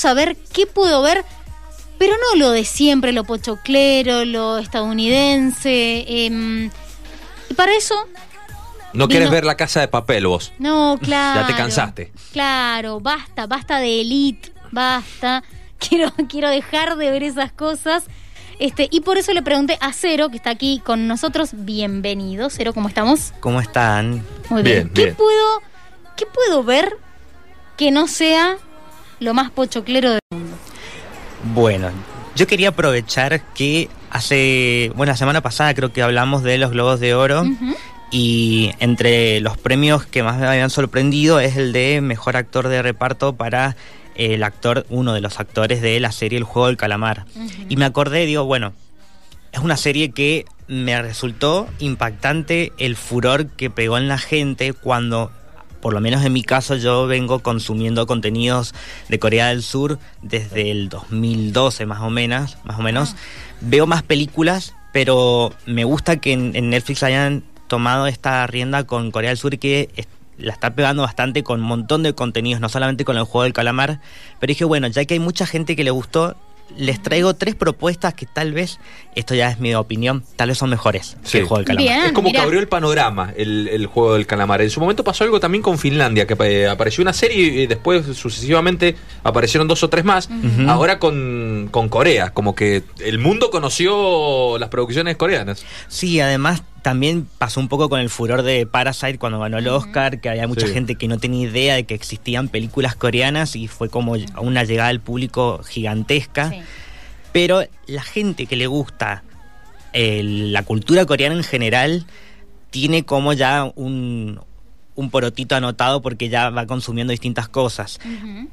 saber qué puedo ver, pero no lo de siempre, lo pochoclero, lo estadounidense. em, y para eso, No quieres Vino- ver la casa de papel vos. no, claro. Ya te cansaste. Claro, basta, basta de elite, basta. Quiero, quiero dejar de ver esas cosas. Este, y por eso le pregunté a Cero, que está aquí con nosotros. Bienvenido, Cero, ¿cómo estamos? ¿Cómo están? Muy Bien, ¿Qué bien. puedo, qué puedo ver que no sea lo más pochoclero del mundo? Bueno, yo quería aprovechar que hace, bueno, la semana pasada creo que hablamos de los Globos de Oro y entre los premios que más me habían sorprendido es el de Mejor Actor de Reparto para el actor, uno de los actores de la serie El Juego del Calamar. Y me acordé, digo, bueno, es una serie que me resultó impactante el furor que pegó en la gente cuando, por lo menos en mi caso, yo vengo consumiendo contenidos de Corea del Sur desde el 2012 más o menos, más o menos. Veo más películas, pero me gusta que en, en Netflix hayan tomado esta rienda con Corea del Sur que la está pegando bastante con un montón de contenidos, no solamente con el juego del calamar, pero dije, bueno, ya que hay mucha gente que le gustó, les traigo tres propuestas que tal vez, esto ya es mi opinión, tal vez son mejores Sí. que el juego del calamar. Bien. es como mira. que abrió el panorama el, el juego del calamar. En su momento pasó algo también con Finlandia, que eh, apareció una serie y después sucesivamente aparecieron dos o tres más. Ahora con, con Corea, como que el mundo conoció las producciones coreanas. Sí, además también pasó un poco con el furor de Parasite cuando ganó el Oscar, que había mucha Sí. gente que no tenía idea de que existían películas coreanas y fue como una llegada al público gigantesca. Sí. Pero la gente que le gusta eh, la cultura coreana en general tiene como ya un, un porotito anotado porque ya va consumiendo distintas cosas.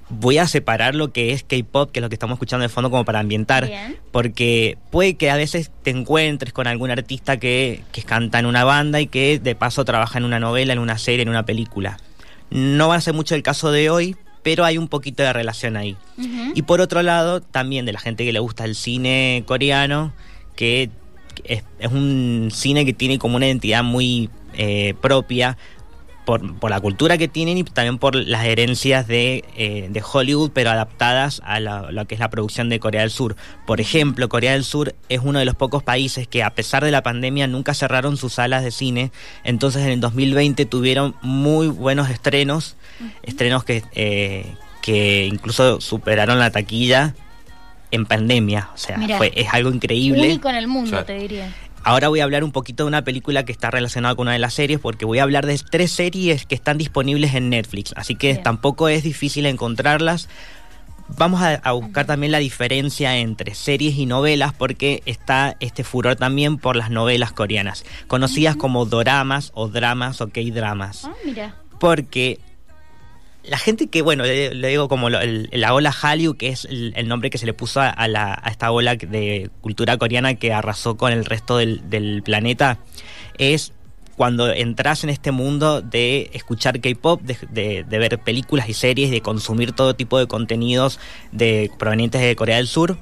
Voy a separar lo que es K-pop, que es lo que estamos escuchando de fondo como para ambientar, Bien. porque puede que a veces te encuentres con algún artista que, que canta en una banda y que de paso trabaja en una novela, en una serie, en una película. No va a ser mucho el caso de hoy, pero hay un poquito de relación ahí. Y por otro lado, también de la gente que le gusta el cine coreano, que es, es un cine que tiene como una identidad muy eh, propia por, por la cultura que tienen y también por las herencias de, eh, de Hollywood, pero adaptadas a la- lo que es la producción de Corea del Sur. Por ejemplo, Corea del Sur es uno de los pocos países que a pesar de la pandemia nunca cerraron sus salas de cine, entonces en el 2020 tuvieron muy buenos estrenos, estrenos que, eh, que incluso superaron la taquilla en pandemia, o sea, Mirá. fue, es algo increíble. Único en el mundo, te diría. Ahora voy a hablar un poquito de una película que está relacionada con una de las series, porque voy a hablar de tres series que están disponibles en Netflix, así que Bien. tampoco es difícil encontrarlas. Vamos a, a buscar también la diferencia entre series y novelas, porque está este furor también por las novelas coreanas, conocidas como doramas o dramas o K-dramas Ah, mira. porque la gente que, bueno, le, digo como lo- el- la ola Hallyu, que es el, nombre que se le puso a, a la- a esta ola de cultura coreana que arrasó con el resto del, del planeta, es cuando entras en este mundo de escuchar K-pop, de, de- de ver películas y series, de consumir todo tipo de contenidos de, provenientes de Corea del Sur.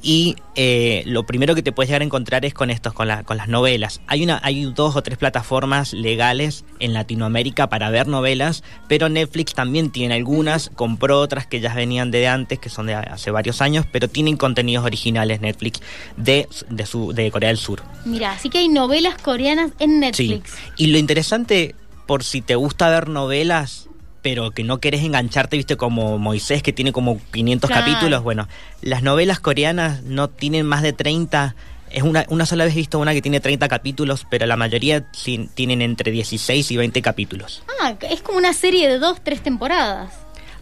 Y eh, lo primero que te puedes llegar a encontrar es con estos, con, la- con las novelas. Hay, una, hay dos o tres plataformas legales en Latinoamérica para ver novelas, pero Netflix también tiene algunas, compró otras que ya venían de antes, que son de hace varios años, pero tienen contenidos originales Netflix de, de, su, de Corea del Sur. Mira, así que hay novelas coreanas en Netflix. Sí. Y lo interesante, por si te gusta ver novelas, pero que no querés engancharte, viste, como Moisés, que tiene como 500 Claro. capítulos, bueno, las novelas coreanas no tienen más de 30. Es una, una sola vez he visto una que tiene 30 capítulos, pero la mayoría tienen entre 16 y 20 capítulos. Ah, es como una serie de dos, tres temporadas.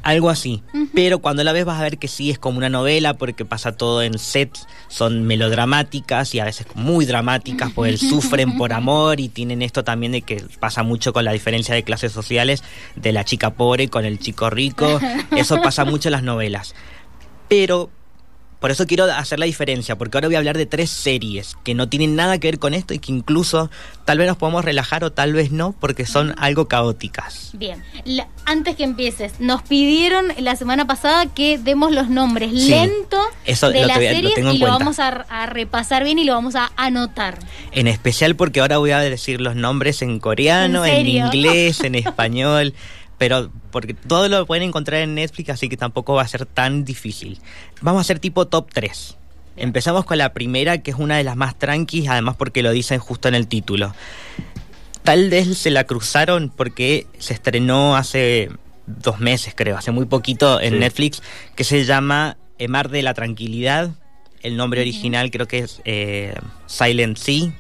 Algo así. Pero cuando la ves vas a ver que sí es como una novela porque pasa todo en sets, son melodramáticas y a veces muy dramáticas porque sufren por amor y tienen esto también de que pasa mucho con la diferencia de clases sociales de la chica pobre con el chico rico. Eso pasa mucho en las novelas. Pero por eso quiero hacer la diferencia, porque ahora voy a hablar de tres series que no tienen nada que ver con esto y que incluso tal vez nos podemos relajar o tal vez no, porque son algo caóticas. Bien, La- antes que empieces, nos pidieron la semana pasada que demos los nombres Sí, lento eso de las series y lo cuenta. vamos a, a repasar bien y lo vamos a anotar. En especial porque ahora voy a decir los nombres en coreano, ¿En inglés, en español. Pero porque todo lo pueden encontrar en Netflix, así que tampoco va a ser tan difícil. Vamos a hacer tipo top 3. Empezamos con la primera, que es una de las más tranquis, además porque lo dicen justo en el título. Tal vez se la cruzaron porque se estrenó hace dos meses, creo, hace muy poquito en Sí. Netflix, que se llama eh, Mar de la Tranquilidad. El nombre original creo que es eh, Silent Sea,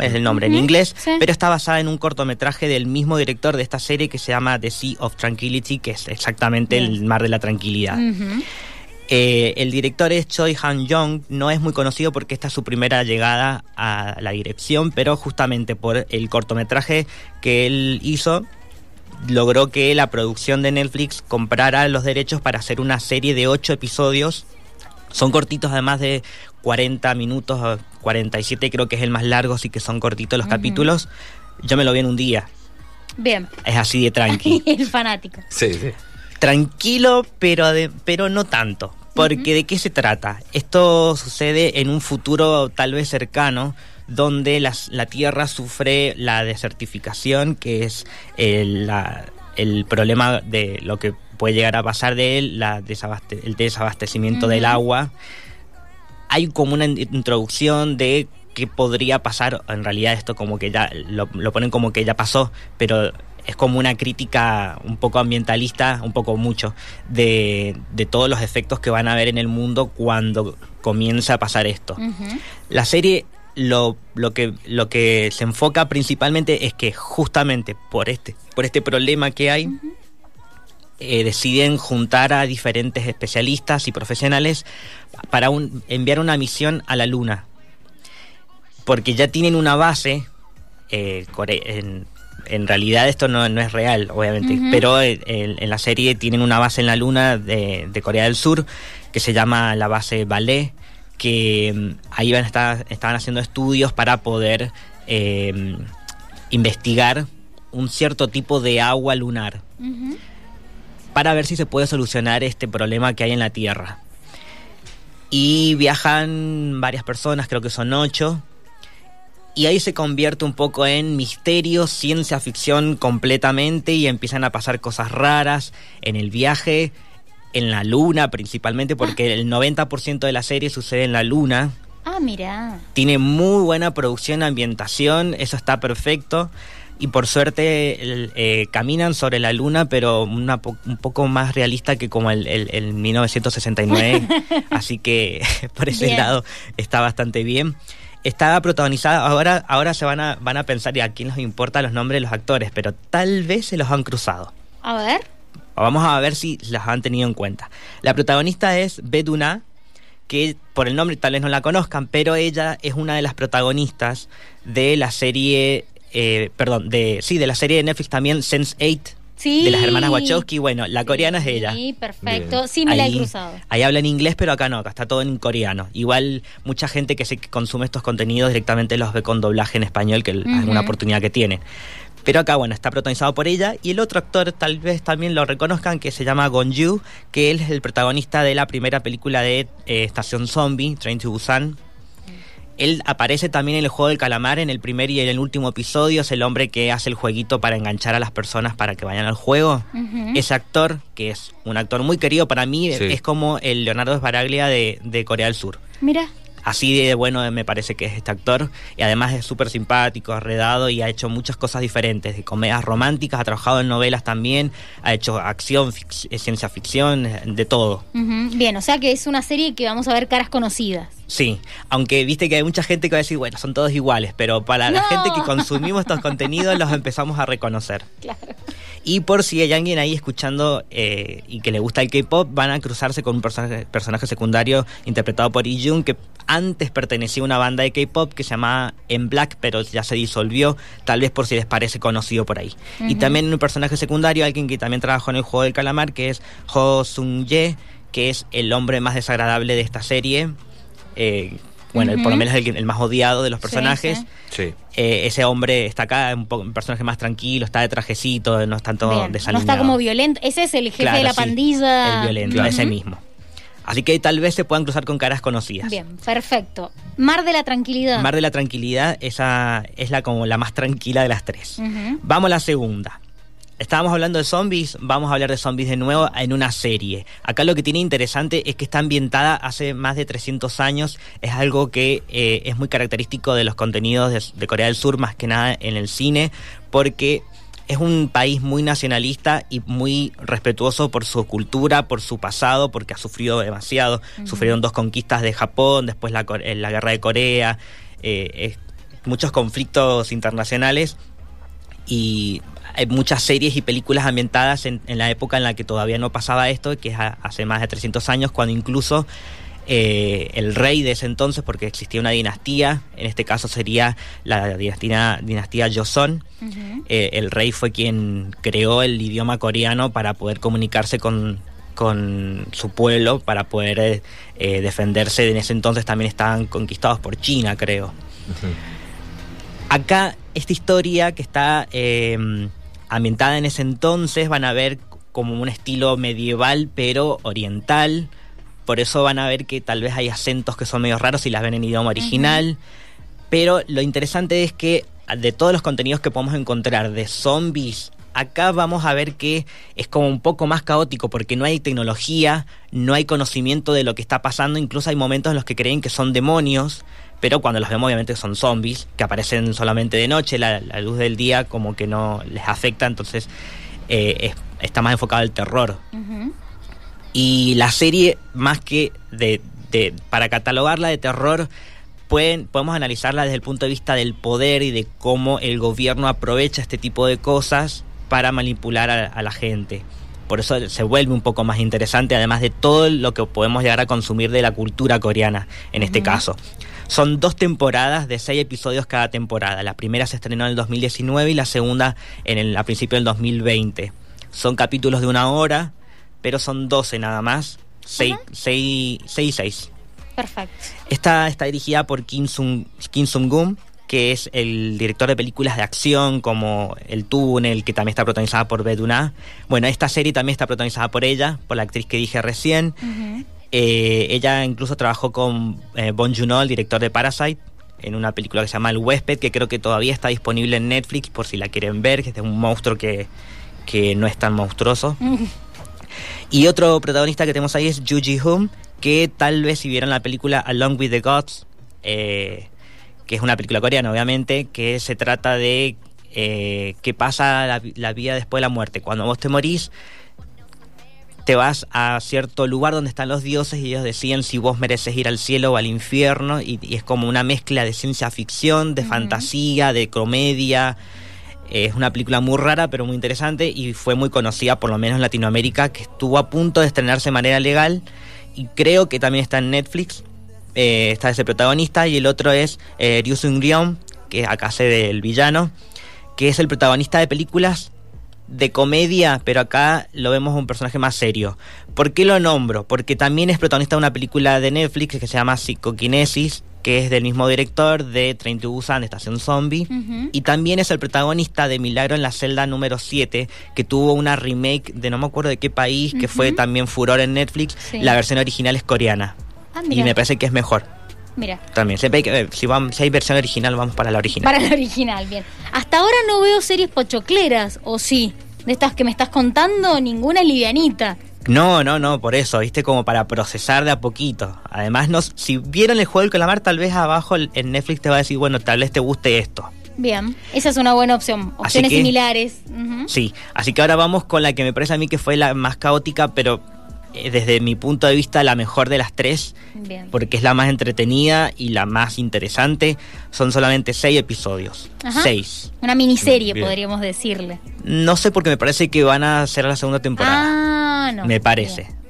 es el nombre en inglés, sí. pero está basada en un cortometraje del mismo director de esta serie que se llama The Sea of Tranquility, que es exactamente el. Mar de la Tranquilidad. Eh, el director es Choi Han Young, no es muy conocido porque esta es su primera llegada a la dirección, pero justamente por el cortometraje que él hizo, logró que la producción de Netflix comprara los derechos para hacer una serie de ocho episodios. Son cortitos además de 40 minutos, o 47 creo que es el más largo, así que son cortitos los capítulos. Yo me lo vi en un día, Bien. es así de tranqui. el fanático. Sí, sí. tranquilo, pero, de- pero no tanto. Porque ¿de qué se trata? Esto sucede en un futuro tal vez cercano, donde las- la Tierra sufre la desertificación, que es el, la- el problema de lo que puede llegar a pasar de él, la desabaste- el desabastecimiento del agua. Hay como una in- introducción de qué podría pasar. En realidad esto como que ya lo, lo ponen como que ya pasó, pero es como una crítica un poco ambientalista, un poco mucho, de, de todos los efectos que van a haber en el mundo cuando comienza a pasar esto. La serie lo, lo, que, lo que se enfoca principalmente es que justamente por este, por este problema que hay, eh, deciden juntar a diferentes especialistas y profesionales para un- enviar una misión a la Luna. Porque ya tienen una base, eh, en, en realidad esto no, no es real, obviamente, pero eh, en, en la serie tienen una base en la Luna de, de Corea del Sur que se llama la base Ballet, que mm, ahí van a estar, estaban haciendo estudios para poder eh, investigar un cierto tipo de agua lunar. Para ver si se puede solucionar este problema que hay en la Tierra. Y viajan varias personas, creo que son ocho. Y ahí se convierte un poco en misterio, ciencia ficción completamente y empiezan a pasar cosas raras en el viaje, en la luna principalmente, porque el 90% de la serie sucede en la luna. Ah, mira. Tiene muy buena producción, ambientación, eso está perfecto. Y por suerte eh, caminan sobre la luna, pero una po- un poco más realista que como el, el- el 1969. Así que por ese Bien. lado está bastante bien. Está protagonizada, ahora, ahora se van a, van a pensar, y a quién nos importa los nombres de los actores, pero tal vez se los han cruzado. A ver. Vamos a ver si las han tenido en cuenta. La protagonista es Beduna, que por el nombre tal vez no la conozcan, pero ella es una de las protagonistas de la serie, eh, perdón, de sí, de la serie de Netflix también Sense8 Sí. de las hermanas Wachowski. Bueno, la coreana es ella. Sí, perfecto. Bien. Sí, me la he cruzado. Ahí habla en inglés, pero acá no, acá está todo en coreano. Igual mucha gente que, se, que consume estos contenidos directamente los ve con doblaje en español, que es una oportunidad que tienen. Pero acá, bueno, está protagonizado por ella. Y el otro actor, tal vez también lo reconozcan, que se llama Gon Yu, que él es el protagonista de la primera película de eh, Estación Zombie, Train to Busan. Él aparece también en el juego del calamar en el primer y en el último episodio. Es el hombre que hace el jueguito para enganchar a las personas para que vayan al juego. Ese actor, que es un actor muy querido para mí, Sí. es como el Leonardo Sbaraglia de, de Corea del Sur. Mira. Así de bueno me parece que es este actor. Y además es súper simpático, arredado y ha hecho muchas cosas diferentes. De comedias románticas, ha trabajado en novelas también, ha hecho acción, fic- eh, ciencia ficción, de todo. Bien, o sea que es una serie que vamos a ver caras conocidas. Sí, aunque viste que hay mucha gente que va a decir, bueno, son todos iguales, pero para la gente que consumimos estos contenidos los empezamos a reconocer. Claro. Y por si hay alguien ahí escuchando eh, y que le gusta el K-pop, van a cruzarse con un personaje, personaje secundario interpretado por Jung, que antes pertenecía a una banda de K-pop que se llamaba En Black, pero ya se disolvió, tal vez por si les parece conocido por ahí. Y también un personaje secundario, alguien que también trabajó en el juego del calamar, que es Ho Sung Ye, que es el hombre más desagradable de esta serie. Eh, bueno, por lo menos el, el más odiado de los personajes. sí. Sí. Eh, ese hombre está acá, un, poco- un personaje más tranquilo, está de trajecito, no es tanto Bien, No está como violento. Ese es el jefe Claro, de la sí, pandilla. El violento, Claro. ese mismo. Así que tal vez se puedan cruzar con caras conocidas. Bien, perfecto. Mar de la Tranquilidad. Mar de la Tranquilidad, esa es la como la más tranquila de las tres. Vamos a la segunda. Estábamos hablando de zombies, vamos a hablar de zombies de nuevo en una serie. Acá lo que tiene interesante es que está ambientada hace más de 300 años, es algo que eh, es muy característico de los contenidos de, de Corea del Sur, más que nada en el cine, porque es un país muy nacionalista y muy respetuoso por su cultura, por su pasado, porque ha sufrido demasiado. Sufrieron dos conquistas de Japón, después la, guerra de Corea, eh, muchos conflictos internacionales y hay muchas series y películas ambientadas en, en la época en la que todavía no pasaba esto, que es a- hace más de 300 años, cuando incluso eh, el rey de ese entonces, porque existía una dinastía, en este caso sería la dinastía, dinastía Joseon, eh, el rey fue quien creó el idioma coreano para poder comunicarse con, con su pueblo, para poder eh, eh, defenderse. En ese entonces también estaban conquistados por China, creo. Acá, esta historia que está eh, ambientada en ese entonces, van a ver como un estilo medieval, pero oriental. Por eso van a ver que tal vez hay acentos que son medio raros si las ven en idioma original. Pero lo interesante es que de todos los contenidos que podemos encontrar de zombies, acá vamos a ver que es como un poco más caótico porque no hay tecnología, no hay conocimiento de lo que está pasando, incluso hay momentos en los que creen que son demonios, pero cuando los vemos obviamente son zombies, que aparecen solamente de noche, la, la luz del día como que no les afecta, entonces eh, es- está más enfocado al terror. Y la serie, más que de, de- para catalogarla de terror, pueden, podemos analizarla desde el punto de vista del poder y de cómo el gobierno aprovecha este tipo de cosas para manipular a, a la gente. Por eso se vuelve un poco más interesante, además de todo lo que podemos llegar a consumir de la cultura coreana, en este caso. Son dos temporadas de seis episodios cada temporada. La primera se estrenó en el 2019 y la segunda en el, a principio del 2020. Son capítulos de una hora, pero son 12 nada más. 6 y 6. Perfecto. Esta está dirigida por Kim Sung, Kim Sung-gun, que es el director de películas de acción como El Túnel, que también está protagonizada por Beduna. Bueno, esta serie también está protagonizada por ella, por la actriz que dije recién. Ujú. Eh, ella incluso trabajó con eh, Bon Joon-ho, el director de Parasite, en una película que se llama El Huésped, que creo que todavía está disponible en Netflix por si la quieren ver, que es de un monstruo que, que no es tan monstruoso. Y otro protagonista que tenemos ahí es Ju Ji-hoon, que tal vez si vieron la película Along with the Gods, eh, que es una película coreana obviamente, que se trata de eh, qué pasa la, la vida después de la muerte. Cuando vos te morís, te vas a cierto lugar donde están los dioses y ellos deciden si vos mereces ir al cielo o al infierno y, y es como una mezcla de ciencia ficción, de fantasía, de comedia. Es una película muy rara pero muy interesante y fue muy conocida por lo menos en Latinoamérica que estuvo a punto de estrenarse de manera legal y creo que también está en Netflix. Eh, está ese protagonista y el otro es eh, Ryu Seung-ryong, que acá hace del villano, que es el protagonista de películas de comedia, pero acá lo vemos un personaje más serio. ¿Por qué lo nombro? Porque también es protagonista de una película de Netflix que se llama Psicoquinesis, que es del mismo director de Train to Busan, de Estación Zombie. Y también es el protagonista de Milagro en la celda número 7, que tuvo una remake de no me acuerdo de qué país, que fue también furor en Netflix. Sí. La versión original es coreana. Ah, Y me parece que es mejor Mira. también. Ver, si, vamos, si hay versión original, vamos para la original. Para la original, bien. Hasta ahora no veo series pochocleras, ¿o sí? De estas que me estás contando, ninguna livianita. No, no, no, por eso, viste, como para procesar de a poquito. Además, no, si vieron el juego del calamar, tal vez abajo en Netflix te va a decir, bueno, tal vez te guste esto. Bien, esa es una buena opción. Opciones que- similares. Sí, así que ahora vamos con la que me parece a mí que fue la más caótica, pero desde mi punto de vista la mejor de las tres, Bien. porque es la más entretenida y la más interesante. Son solamente seis episodios. Ajá. Seis. Una miniserie, Bien. podríamos decirle. No sé porque me parece que van a hacer la segunda temporada. Ah, no. me parece. Bien.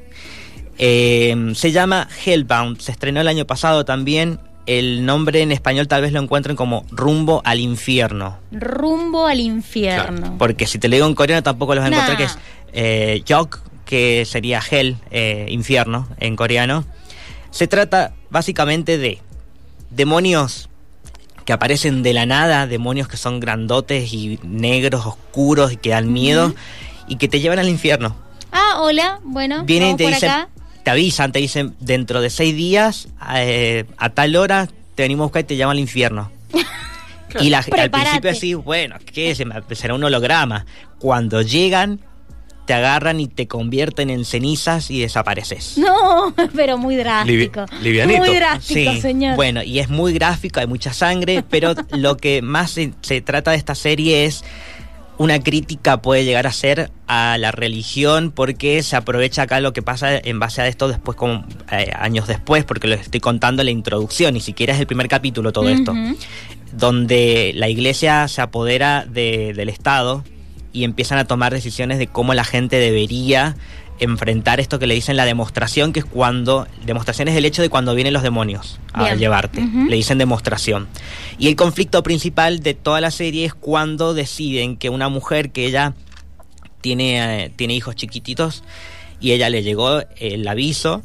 Eh, se llama Hellbound, se estrenó el año pasado también. El nombre en español tal vez lo encuentren como Rumbo al Infierno. Rumbo al infierno. Porque si te lo digo en coreano tampoco los vas a encontrar, Nah. que es eh, Yok, que sería Hell, eh, infierno en coreano. Se trata básicamente de demonios que aparecen de la nada, demonios que son grandotes y negros, oscuros y que dan miedo y que te llevan al infierno. Ah, hola. Bueno, Vienen y te por dicen, acá. te avisan, te dicen, dentro de seis días, eh, a tal hora, te venimos a buscar y te llaman al infierno. Y la, al principio así, bueno, ¿qué es? Será un holograma. Cuando llegan, te agarran y te convierten en cenizas y desapareces. No, pero muy drástico. Livi- livianito. Muy drástico, Sí, señor. bueno, y es muy gráfico, hay mucha sangre, pero lo que más se, se trata de esta serie es una crítica puede llegar a ser a la religión porque se aprovecha acá lo que pasa en base a esto después como eh, años después porque lo estoy contando en la introducción ni siquiera es el primer capítulo todo esto donde la iglesia se apodera de- del Estado y empiezan a tomar decisiones de cómo la gente debería enfrentar esto que le dicen la demostración, que es cuando, demostración es el hecho de cuando vienen los demonios a Bien. llevarte, le dicen demostración. Y el conflicto principal de toda la serie es cuando deciden que una mujer que ella tiene, eh, tiene hijos chiquititos y ella le llegó el aviso,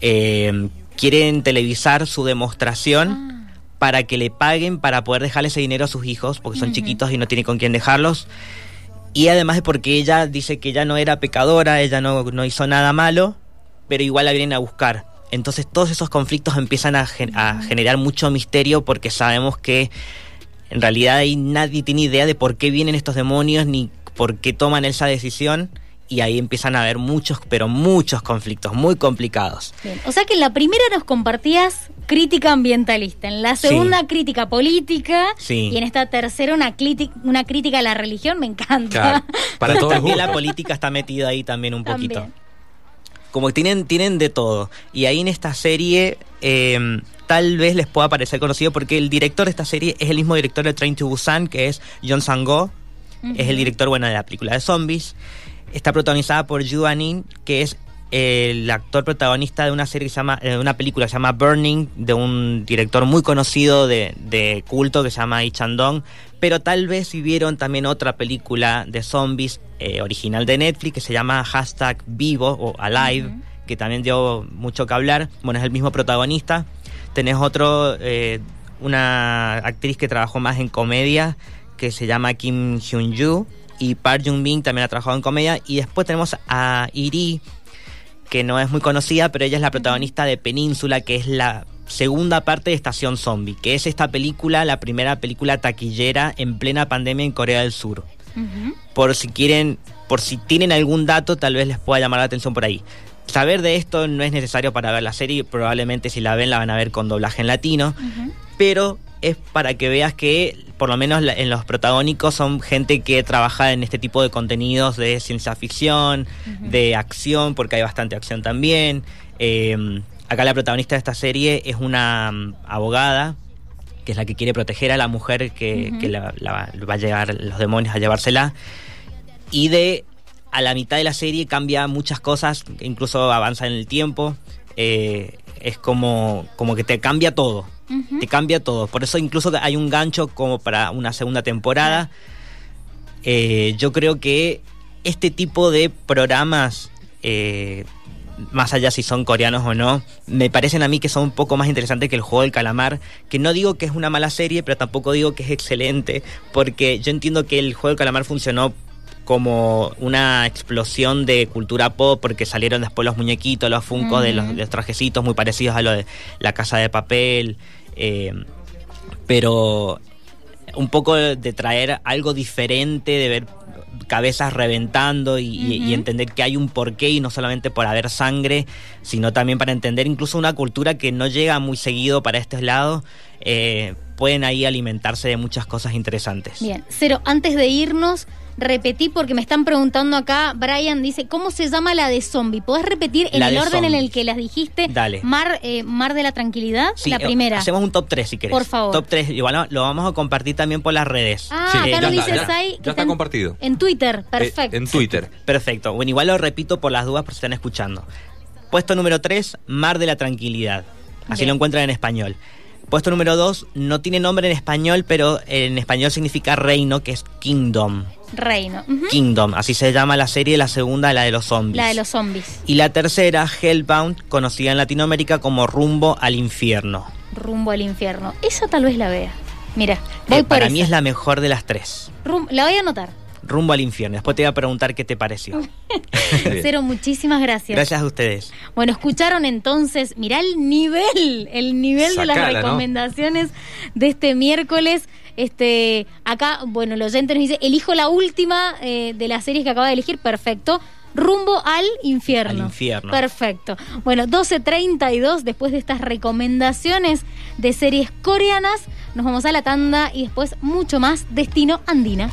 eh, quieren televisar su demostración Ah, para que le paguen para poder dejarle ese dinero a sus hijos, porque son chiquitos y no tiene con quién dejarlos. Y además de porque ella dice que ella no era pecadora, ella no, no hizo nada malo, pero igual la vienen a buscar. Entonces todos esos conflictos empiezan a, gen- a generar mucho misterio porque sabemos que en realidad ahí nadie tiene idea de por qué vienen estos demonios ni por qué toman esa decisión. Y ahí empiezan a haber muchos, pero muchos conflictos muy complicados. bien. O sea que en la primera nos compartías crítica ambientalista, en la Sí. segunda crítica política Sí. y en esta tercera una, una crítica a la religión, me encanta. Claro, para todos También la política está metida ahí también un poquito. También. Como que tienen, tienen de todo. Y ahí en esta serie eh, tal vez les pueda parecer conocido porque el director de esta serie es el mismo director de Train to Busan, que es John Sang-go. Es el director, bueno, de la película de zombies. Está protagonizada por Yu Anin, que es el actor protagonista de una serie que se llama, de una película que se llama Burning, de un director muy conocido de, de culto que se llama Lee Chandong. Pero tal vez si vieron también otra película de zombies eh, original de Netflix que se llama Hashtag Vivo o Alive, que también dio mucho que hablar. Bueno, es el mismo protagonista. Tenés otro, eh, una actriz que trabajó más en comedia, que se llama Kim Hyun-ju. Y Park Jung-bin también ha trabajado en comedia. Y después tenemos a Iri, que no es muy conocida, pero ella es la protagonista de Península, que es la segunda parte de Estación Zombie, que es esta película, la primera película taquillera en plena pandemia en Corea del Sur. Por si quieren, por si tienen algún dato, tal vez les pueda llamar la atención por ahí. Saber de esto no es necesario para ver la serie, probablemente si la ven la van a ver con doblaje en latino, pero es para que veas que por lo menos en los protagónicos son gente que trabaja en este tipo de contenidos de ciencia ficción, de acción, porque hay bastante acción también. Eh, acá la protagonista de esta serie es una mm, abogada, que es la que quiere proteger a la mujer que, Ujú. que la, la- va a llegar los demonios a llevársela. Y de a la mitad de la serie cambia muchas cosas, incluso avanza en el tiempo. eh, es como, como que te cambia todo. Te cambia todo. Por eso incluso hay un gancho como para una segunda temporada. Eh, yo creo que este tipo de programas, eh, más allá si son coreanos o no, me parecen a mí que son un poco más interesantes que el juego del calamar. Que no digo que es una mala serie, pero tampoco digo que es excelente. Porque yo entiendo que el juego del calamar funcionó como una explosión de cultura pop porque salieron después los muñequitos, los funcos de, los, de los trajecitos muy parecidos a lo de la casa de papel. eh, pero un poco de traer algo diferente, de ver cabezas reventando y, y- entender que hay un porqué y no solamente por haber sangre, sino también para entender incluso una cultura que no llega muy seguido para estos lados. eh, pueden ahí alimentarse de muchas cosas interesantes. Bien, Cero, antes de irnos, repetí porque me están preguntando acá, Brian dice, ¿cómo se llama la de zombie? ¿Podés repetir en La el de orden en el que las dijiste? Dale. Mar, eh, Mar de la Tranquilidad, Sí, la eh, primera. Hacemos un top 3 si querés. Por favor. Top 3. Igual lo- lo vamos a compartir también por las redes. Ah, Sí, acá ya está, dice ya- Sai ya que está en- compartido. En Twitter, Eh, perfecto. en Twitter. Perfecto. Bueno, igual lo repito por las dudas por si están escuchando. Puesto número 3, Mar de la Tranquilidad. Así Bien. lo encuentran en español. Puesto número 2, no tiene nombre en español, pero en español significa reino, que es Kingdom. Reino. Kingdom, así se llama la serie, la segunda, la de los zombies. La de los zombies. Y la tercera, Hellbound, conocida en Latinoamérica como Rumbo al Infierno. Rumbo al infierno. Esa tal vez la vea. Mira, voy Eh, por para esa. mí es la mejor de las tres. Rum- la voy a anotar. Rumbo al Infierno. Después te voy a preguntar qué te pareció. Cero, muchísimas gracias. Gracias a ustedes. Bueno, escucharon entonces, mirá el nivel, el nivel de las recomendaciones de este miércoles. Este, acá, bueno, el oyente nos dice, elijo la última eh, de las series que acaba de elegir, perfecto. Rumbo al infierno. Al infierno. Perfecto. Bueno, 12.32, después de estas recomendaciones de series coreanas, nos vamos a la tanda y después mucho más Destino Andina.